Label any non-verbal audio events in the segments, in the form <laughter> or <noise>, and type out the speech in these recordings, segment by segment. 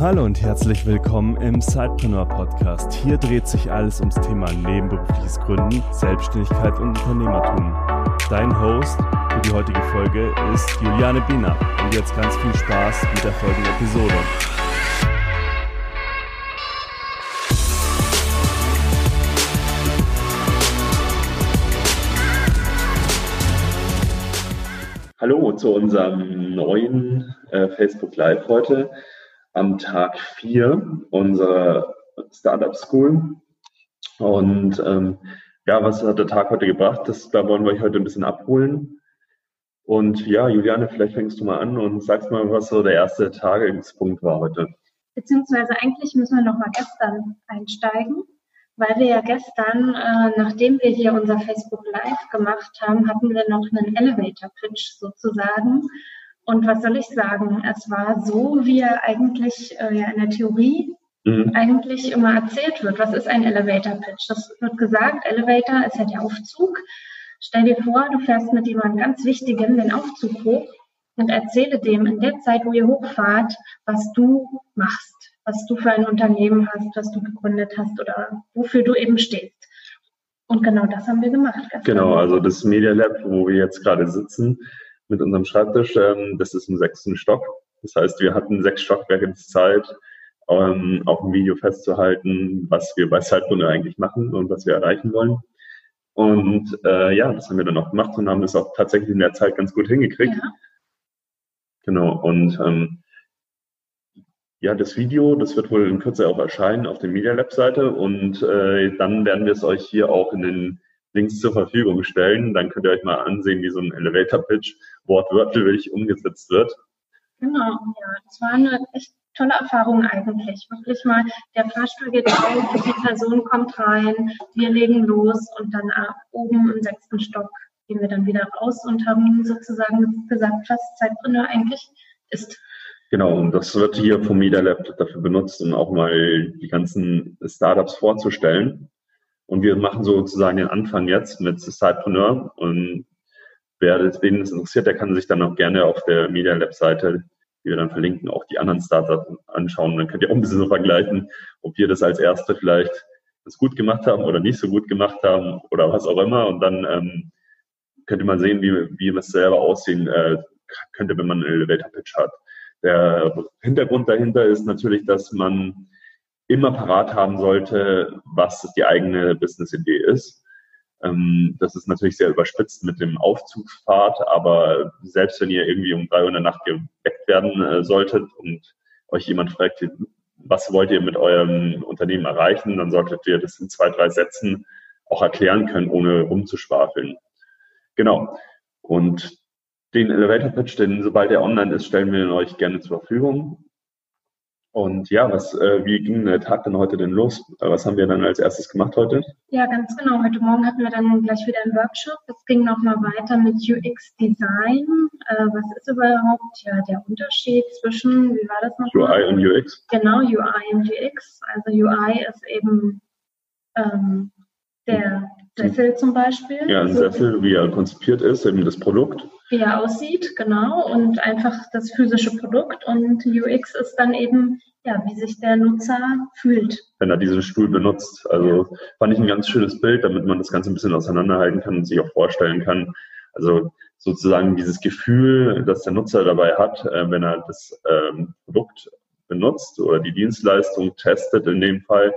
Hallo und herzlich willkommen im Sidepreneur Podcast. Hier dreht sich alles ums Thema nebenberufliches Gründen, Selbstständigkeit und Unternehmertum. Dein Host für die heutige Folge ist Juliane Biener und jetzt ganz viel Spaß mit der folgenden Episode. Hallo zu unserem neuen äh, Facebook Live heute am Tag 4 unserer Startup School. Und ähm, ja, was hat der Tag heute gebracht? Das, da wollen wir euch heute ein bisschen abholen. Und ja, Juliane, vielleicht fängst du mal an und sagst mal, was so der erste Tagungspunkt war heute. Beziehungsweise eigentlich müssen wir noch mal gestern einsteigen, weil wir ja gestern, äh, nachdem wir hier unser Facebook Live gemacht haben, hatten wir noch einen Elevator Pitch sozusagen und was soll ich sagen? Es war so, wie er eigentlich äh, ja in der Theorie mhm. eigentlich immer erzählt wird. Was ist ein Elevator Pitch? Das wird gesagt, Elevator ist ja der Aufzug. Stell dir vor, du fährst mit jemandem ganz Wichtigen den Aufzug hoch und erzähle dem in der Zeit, wo ihr hochfahrt, was du machst, was du für ein Unternehmen hast, was du gegründet hast oder wofür du eben stehst. Und genau das haben wir gemacht. Genau, also das Media Lab, wo wir jetzt gerade sitzen, mit unserem Schreibtisch. Ähm, das ist im sechsten Stock. Das heißt, wir hatten sechs Stockwerke Zeit, ähm, auf dem Video festzuhalten, was wir bei Zeitbunde eigentlich machen und was wir erreichen wollen. Und äh, ja, das haben wir dann auch gemacht und haben das auch tatsächlich in der Zeit ganz gut hingekriegt. Ja. Genau. Und ähm, ja, das Video, das wird wohl in Kürze auch erscheinen auf der Media Lab Seite und äh, dann werden wir es euch hier auch in den Links zur Verfügung stellen. Dann könnt ihr euch mal ansehen, wie so ein Elevator Pitch wortwörtlich umgesetzt wird. Genau, ja, das war eine echt tolle Erfahrung eigentlich. Wirklich mal, der Fahrstuhl geht auf, die Person kommt rein, wir legen los und dann oben im sechsten Stock gehen wir dann wieder raus und haben sozusagen gesagt, was Zeitpreneur eigentlich ist. Genau, und das wird hier vom Media Lab dafür benutzt, um auch mal die ganzen Startups vorzustellen. Und wir machen sozusagen den Anfang jetzt mit Sidepreneur. Und wer wen es interessiert, der kann sich dann auch gerne auf der Media Lab Seite, die wir dann verlinken, auch die anderen Startups anschauen. Dann könnt ihr auch ein bisschen so <laughs> vergleichen, ob wir das als Erste vielleicht das gut gemacht haben oder nicht so gut gemacht haben oder was auch immer. Und dann ähm, könnt ihr mal sehen, wie, wie es selber aussehen äh, könnte, wenn man einen Elevator Pitch hat. Der Hintergrund dahinter ist natürlich, dass man immer parat haben sollte, was die eigene Business-Idee ist. Ähm, das ist natürlich sehr überspitzt mit dem Aufzugsfahrt, aber selbst wenn ihr irgendwie um drei Uhr in der Nacht geweckt werden äh, solltet und euch jemand fragt, was wollt ihr mit eurem Unternehmen erreichen, dann solltet ihr das in zwei, drei Sätzen auch erklären können, ohne rumzuschwafeln. Genau. Und den Elevator Pitch, den sobald er online ist, stellen wir ihn euch gerne zur Verfügung. Und ja, was, äh, wie ging der Tag denn heute denn los? Was haben wir dann als erstes gemacht heute? Ja, ganz genau. Heute Morgen hatten wir dann gleich wieder einen Workshop. Es ging nochmal weiter mit UX Design. Äh, was ist überhaupt ja der Unterschied zwischen, wie war das nochmal? UI und UX. Genau, UI und UX. Also UI ist eben ähm, der Sessel zum Beispiel. Ja, ein Sessel, wie er konzipiert ist, eben das Produkt. Wie er aussieht, genau, und einfach das physische Produkt. Und UX ist dann eben, ja, wie sich der Nutzer fühlt. Wenn er diesen Stuhl benutzt. Also fand ich ein ganz schönes Bild, damit man das Ganze ein bisschen auseinanderhalten kann und sich auch vorstellen kann. Also sozusagen dieses Gefühl, das der Nutzer dabei hat, äh, wenn er das ähm, Produkt benutzt oder die Dienstleistung testet in dem Fall,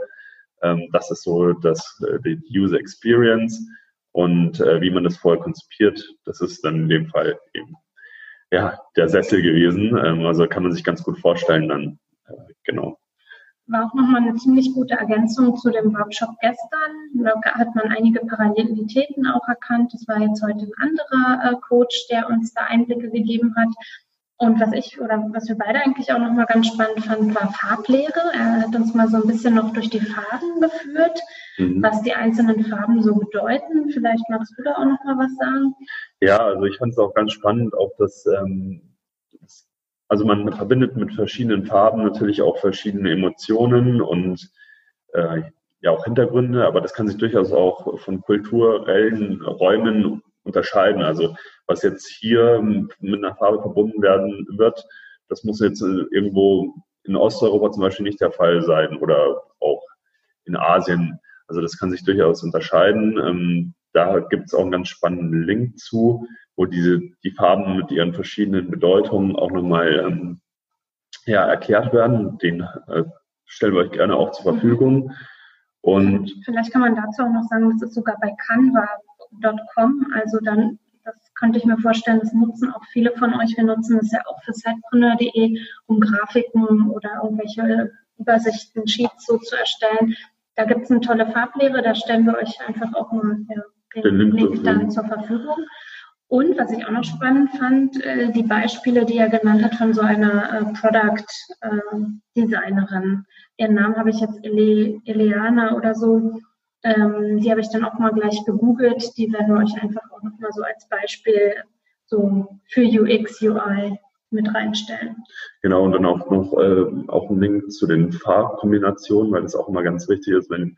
ähm, das ist so das, äh, die User Experience und äh, wie man das vorher konzipiert. Das ist dann in dem Fall eben ja, der Sessel gewesen. Ähm, also kann man sich ganz gut vorstellen dann. Äh, genau. War auch nochmal eine ziemlich gute Ergänzung zu dem Workshop gestern. Da hat man einige Parallelitäten auch erkannt. Das war jetzt heute ein anderer äh, Coach, der uns da Einblicke gegeben hat. Und was ich oder was wir beide eigentlich auch nochmal ganz spannend fanden, war Farblehre. Er hat uns mal so ein bisschen noch durch die Farben geführt, mhm. was die einzelnen Farben so bedeuten. Vielleicht magst du da auch nochmal was sagen? Ja, also ich fand es auch ganz spannend, auch das, ähm, also man verbindet mit verschiedenen Farben natürlich auch verschiedene Emotionen und äh, ja auch Hintergründe, aber das kann sich durchaus auch von kulturellen Räumen unterscheiden. Also was jetzt hier mit einer Farbe verbunden werden wird, das muss jetzt irgendwo in Osteuropa zum Beispiel nicht der Fall sein oder auch in Asien. Also das kann sich durchaus unterscheiden. Ähm, da gibt es auch einen ganz spannenden Link zu, wo diese die Farben mit ihren verschiedenen Bedeutungen auch nochmal ähm, ja, erklärt werden. Den äh, stellen wir euch gerne auch zur Verfügung. Und vielleicht kann man dazu auch noch sagen, das ist sogar bei canva.com. Also dann, das könnte ich mir vorstellen, das nutzen auch viele von euch. Wir nutzen das ja auch für sidepreneur.de, um Grafiken oder irgendwelche Übersichten, Sheets so zu erstellen. Da gibt es eine tolle Farblehre, da stellen wir euch einfach auch mal ja, den, den Link dann zur Verfügung. Und was ich auch noch spannend fand, äh, die Beispiele, die er genannt hat von so einer äh, Product äh, Designerin. Ihren Namen habe ich jetzt Ele Eleana oder so. Ähm, die habe ich dann auch mal gleich gegoogelt. Die werden wir euch einfach auch noch mal so als Beispiel so für UX, UI mit reinstellen. Genau, und dann auch noch äh, auch ein Link zu den Farbkombinationen, weil das auch immer ganz wichtig ist, wenn,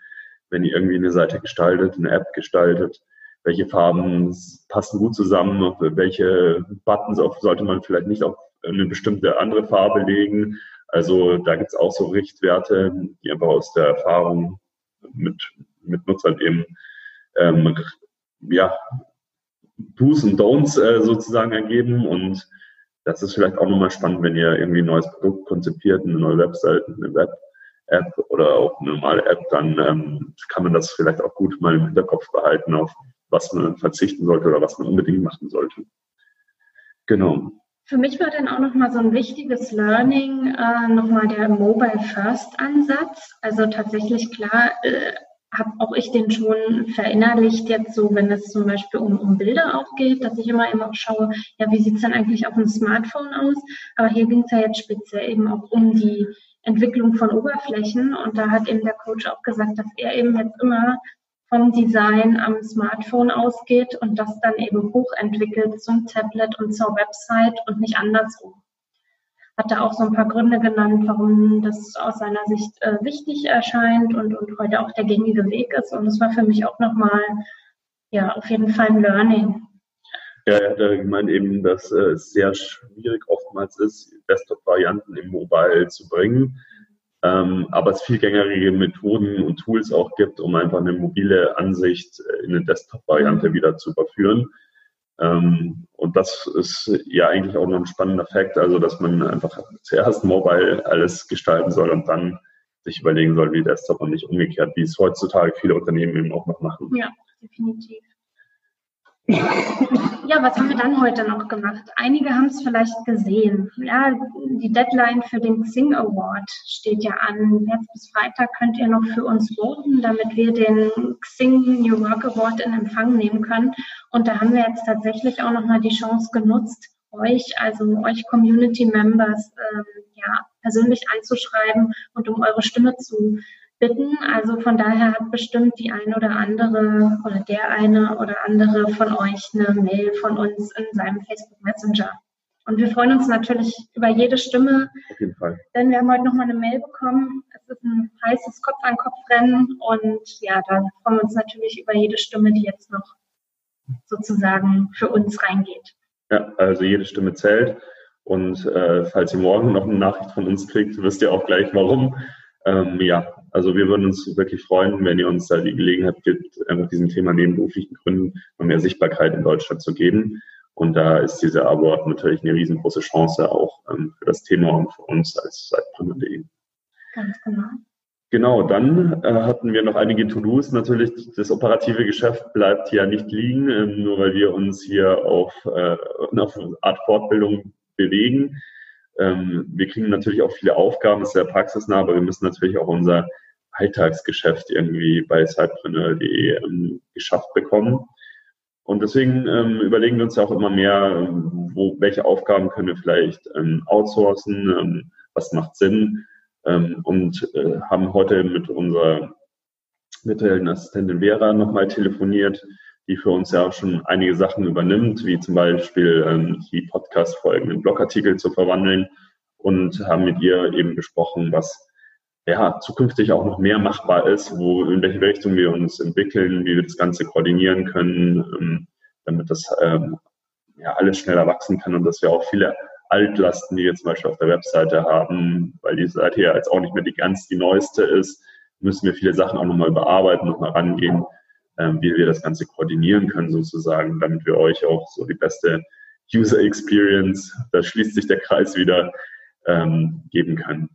wenn ihr irgendwie eine Seite gestaltet, eine App gestaltet, welche Farben passen gut zusammen, welche Buttons auf, sollte man vielleicht nicht auf eine bestimmte andere Farbe legen. Also da gibt es auch so Richtwerte, die einfach aus der Erfahrung mit, mit Nutzern eben ähm, ja, Do's und Don'ts äh, sozusagen ergeben. Und das ist vielleicht auch nochmal spannend, wenn ihr irgendwie ein neues Produkt konzipiert, eine neue Webseite, eine Web-App oder auch eine normale App, dann ähm, kann man das vielleicht auch gut mal im Hinterkopf behalten, auf was man verzichten sollte oder was man unbedingt machen sollte. Genau. Für mich war dann auch nochmal so ein wichtiges Learning, äh, nochmal der Mobile First Ansatz. Also tatsächlich klar, äh, habe auch ich den schon verinnerlicht jetzt so, wenn es zum Beispiel um, um Bilder auch geht, dass ich immer immer schaue, ja, wie sieht es denn eigentlich auf dem Smartphone aus? Aber hier ging es ja jetzt speziell eben auch um die Entwicklung von Oberflächen und da hat eben der Coach auch gesagt, dass er eben jetzt immer vom Design am Smartphone ausgeht und das dann eben hochentwickelt zum Tablet und zur Website und nicht andersrum. Hat da auch so ein paar Gründe genannt, warum das aus seiner Sicht äh, wichtig erscheint und, und heute auch der gängige Weg ist. Und es war für mich auch nochmal, ja, auf jeden Fall ein Learning. Ja, er hat gemeint eben, dass äh, es sehr schwierig oftmals ist, Desktop-Varianten im Mobile zu bringen ähm, aber es viel gängige Methoden und Tools auch gibt, um einfach eine mobile Ansicht in eine Desktop-Variante wieder zu überführen. Ähm, und das ist ja eigentlich auch noch ein spannender Fakt, also dass man einfach zuerst mobile alles gestalten soll und dann sich überlegen soll, wie Desktop und nicht umgekehrt, wie es heutzutage viele Unternehmen eben auch noch machen. Ja, definitiv. Ja, was haben wir dann heute noch gemacht? Einige haben es vielleicht gesehen. Ja, die Deadline für den Xing Award steht ja an. Jetzt bis Freitag könnt ihr noch für uns voten, damit wir den Xing New Work Award in Empfang nehmen können. Und da haben wir jetzt tatsächlich auch nochmal die Chance genutzt, euch, also euch Community Members, ähm, ja, persönlich anzuschreiben und um eure Stimme zu bitten. Also von daher hat bestimmt die eine oder andere oder der eine oder andere von euch eine Mail von uns in seinem Facebook Messenger. Und wir freuen uns natürlich über jede Stimme. Auf jeden Fall. Denn wir haben heute nochmal eine Mail bekommen. Es ist ein heißes Kopf-an-Kopf-Rennen. Und ja, da freuen wir uns natürlich über jede Stimme, die jetzt noch sozusagen für uns reingeht. Ja, also jede Stimme zählt. Und äh, falls ihr morgen noch eine Nachricht von uns kriegt, wisst ihr auch gleich warum. Ähm, ja, also wir würden uns wirklich freuen, wenn ihr uns da die Gelegenheit gibt, einfach diesem Thema nebenberuflichen Gründen noch mehr Sichtbarkeit in Deutschland zu geben. Und da ist diese Award natürlich eine riesengroße Chance auch ähm, für das Thema und für uns als Zeitgründer.de. Ganz genau. Genau, dann äh, hatten wir noch einige To-Dos. Natürlich, das operative Geschäft bleibt ja nicht liegen, äh, nur weil wir uns hier auf, äh, auf eine Art Fortbildung bewegen. Ähm, wir kriegen natürlich auch viele Aufgaben, ist sehr praxisnah, aber wir müssen natürlich auch unser Alltagsgeschäft irgendwie bei Sidepreneur.de ähm, geschafft bekommen. Und deswegen ähm, überlegen wir uns ja auch immer mehr, wo, welche Aufgaben können wir vielleicht ähm, outsourcen, ähm, was macht Sinn ähm, und äh, haben heute mit unserer virtuellen Assistentin Vera nochmal telefoniert, die für uns ja auch schon einige Sachen übernimmt, wie zum Beispiel ähm, die Podcast-Folgen in Blogartikel zu verwandeln und haben mit ihr eben besprochen, was ja, zukünftig auch noch mehr machbar ist, wo, in welche Richtung wir uns entwickeln, wie wir das Ganze koordinieren können, ähm, damit das ähm, ja, alles schneller wachsen kann und dass wir auch viele Altlasten, die wir zum Beispiel auf der Webseite haben, weil die Seite ja jetzt auch nicht mehr die ganz die neueste ist, müssen wir viele Sachen auch nochmal bearbeiten, nochmal rangehen, wie wir das Ganze koordinieren können sozusagen, damit wir euch auch so die beste User Experience, da schließt sich der Kreis wieder, ähm, geben können.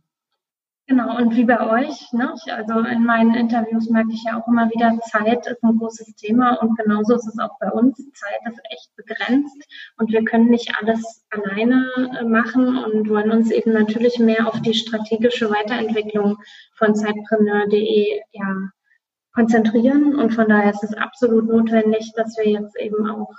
Genau, und wie bei euch, ne? also in meinen Interviews merke ich ja auch immer wieder, Zeit ist ein großes Thema und genauso ist es auch bei uns. Zeit ist echt begrenzt und wir können nicht alles alleine äh, machen und wollen uns eben natürlich mehr auf die strategische Weiterentwicklung von Zeitpreneur.de ja, konzentrieren und von daher ist es absolut notwendig, dass wir jetzt eben auch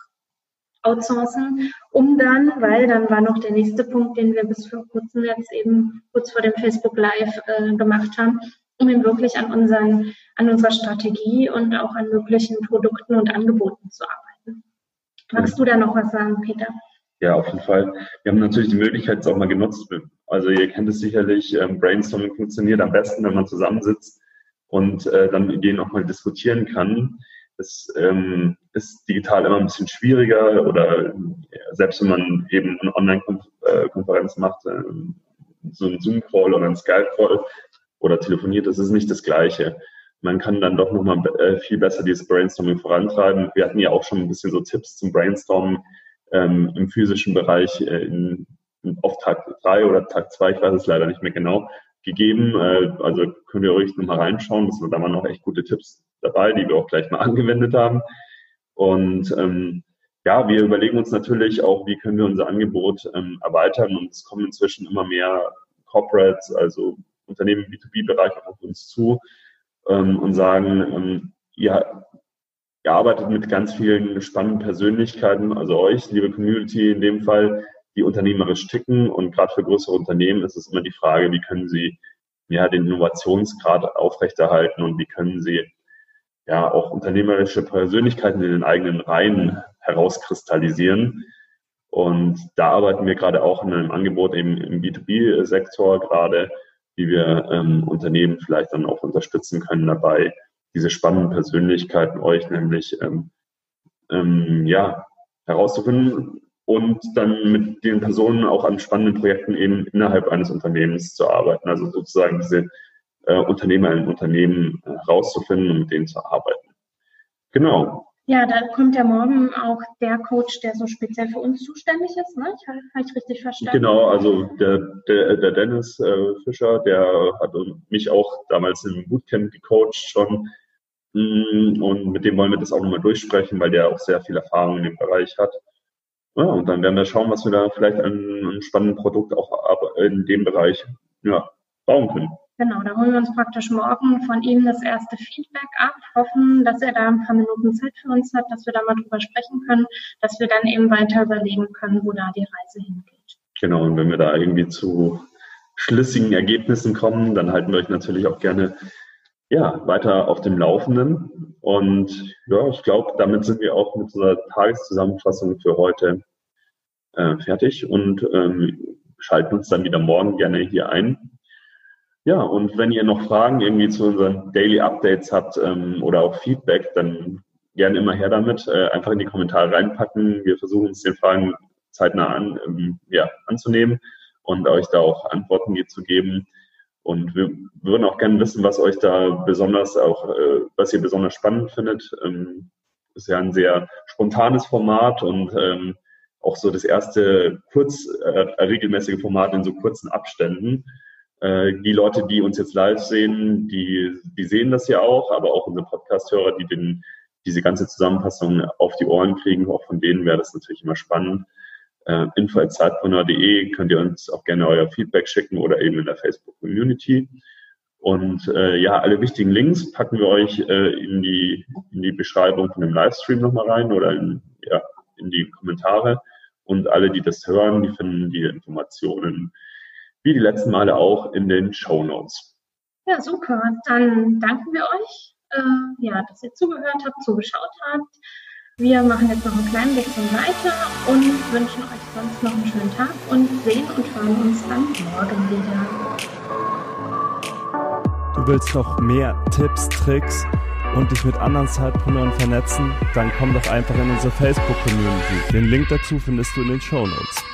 outsourcen, um dann, weil dann war noch der nächste Punkt, den wir bis vor kurzem jetzt eben kurz vor dem Facebook Live äh, gemacht haben, um eben wirklich an unseren, an unserer Strategie und auch an möglichen Produkten und Angeboten zu arbeiten. Magst du da noch was sagen, Peter? Ja, auf jeden Fall. Wir haben natürlich die Möglichkeit jetzt auch mal genutzt. Also ihr kennt es sicherlich, ähm, Brainstorming funktioniert am besten, wenn man zusammensitzt und äh, dann Ideen auch mal diskutieren kann. Das ähm, ist digital immer ein bisschen schwieriger oder ja, selbst wenn man eben eine Online-Konferenz macht, äh, so ein Zoom-Call oder ein Skype-Call oder telefoniert, das ist nicht das Gleiche. Man kann dann doch nochmal äh, viel besser dieses Brainstorming vorantreiben. Wir hatten ja auch schon ein bisschen so Tipps zum Brainstormen ähm, im physischen Bereich äh, in, in, auf Tag drei oder Tag zwei, ich weiß es leider nicht mehr genau, gegeben. Äh, also könnt ihr euch nochmal reinschauen. Das, da waren auch echt gute Tipps dabei, die wir auch gleich mal <laughs> angewendet haben. Und ähm, ja, wir überlegen uns natürlich auch, wie können wir unser Angebot ähm, erweitern. Und es kommen inzwischen immer mehr Corporates, also Unternehmen im B2B-Bereich auf uns zu ähm, und sagen, ähm, ihr, ihr arbeitet mit ganz vielen spannenden Persönlichkeiten, also euch, liebe Community in dem Fall, die unternehmerisch ticken. Und gerade für größere Unternehmen ist es immer die Frage, wie können sie ja, den Innovationsgrad aufrechterhalten und wie können sie ja auch unternehmerische Persönlichkeiten in den eigenen Reihen herauskristallisieren. Und da arbeiten wir gerade auch in einem Angebot eben im B2B-Sektor gerade, wie wir ähm, Unternehmen vielleicht dann auch unterstützen können dabei, diese spannenden Persönlichkeiten euch nämlich ähm, ähm, ja herauszufinden und dann mit den Personen auch an spannenden Projekten eben innerhalb eines Unternehmens zu arbeiten. Also sozusagen diese äh, Unternehmer in Unternehmen äh, rauszufinden und mit denen zu arbeiten. Genau. Ja, da kommt ja morgen auch der Coach, der so speziell für uns zuständig ist, ne? Ich habe ich richtig verstanden. Genau, also der, der, der Dennis äh, Fischer, der hat mich auch damals im Bootcamp gecoacht schon. Mm, und mit dem wollen wir das auch nochmal durchsprechen, weil der auch sehr viel Erfahrung in dem Bereich hat. Ja, und dann werden wir schauen, was wir da vielleicht an einem spannenden Produkt auch in dem Bereich ja, bauen können. Genau, da holen wir uns praktisch morgen von ihm das erste Feedback ab, hoffen, dass er da ein paar Minuten Zeit für uns hat, dass wir da mal drüber sprechen können, dass wir dann eben weiter überlegen können, wo da die Reise hingeht. Genau, und wenn wir da irgendwie zu schlüssigen Ergebnissen kommen, dann halten wir euch natürlich auch gerne ja, weiter auf dem Laufenden. Und ja, ich glaube, damit sind wir auch mit unserer Tageszusammenfassung für heute äh, fertig und ähm, schalten uns dann wieder morgen gerne hier ein. Ja, und wenn ihr noch Fragen irgendwie zu unseren Daily Updates habt ähm, oder auch Feedback, dann gerne immer her damit. Äh, einfach in die Kommentare reinpacken. Wir versuchen uns den Fragen zeitnah an, ähm, ja, anzunehmen und euch da auch Antworten zu geben. Und wir würden auch gerne wissen, was euch da besonders auch, äh, was ihr besonders spannend findet. Ähm, ist ja ein sehr spontanes Format und ähm, auch so das erste kurz äh, regelmäßige Format in so kurzen Abständen. Äh, die Leute, die uns jetzt live sehen, die, die sehen das ja auch, aber auch unsere Podcast-Hörer, die den, diese ganze Zusammenfassung auf die Ohren kriegen, auch von denen wäre das natürlich immer spannend äh, info.zeitpreneur.de könnt ihr uns auch gerne euer Feedback schicken oder eben in der Facebook-Community. Und äh, ja, alle wichtigen Links packen wir euch äh, in, die, in die Beschreibung von dem Livestream nochmal rein oder in, ja, in die Kommentare. Und alle, die das hören, die finden die Informationen wie die letzten Male auch in den Show Notes. Ja, super. Dann danken wir euch, äh, ja, dass ihr zugehört habt, zugeschaut habt. Wir machen jetzt noch einen kleinen bisschen weiter und wünschen euch sonst noch einen schönen Tag und sehen und hören uns dann morgen wieder. Du willst noch mehr Tipps, Tricks und dich mit anderen Zeitpreneuren vernetzen? Dann komm doch einfach in unsere Facebook-Community. Den Link dazu findest du in den Show Notes.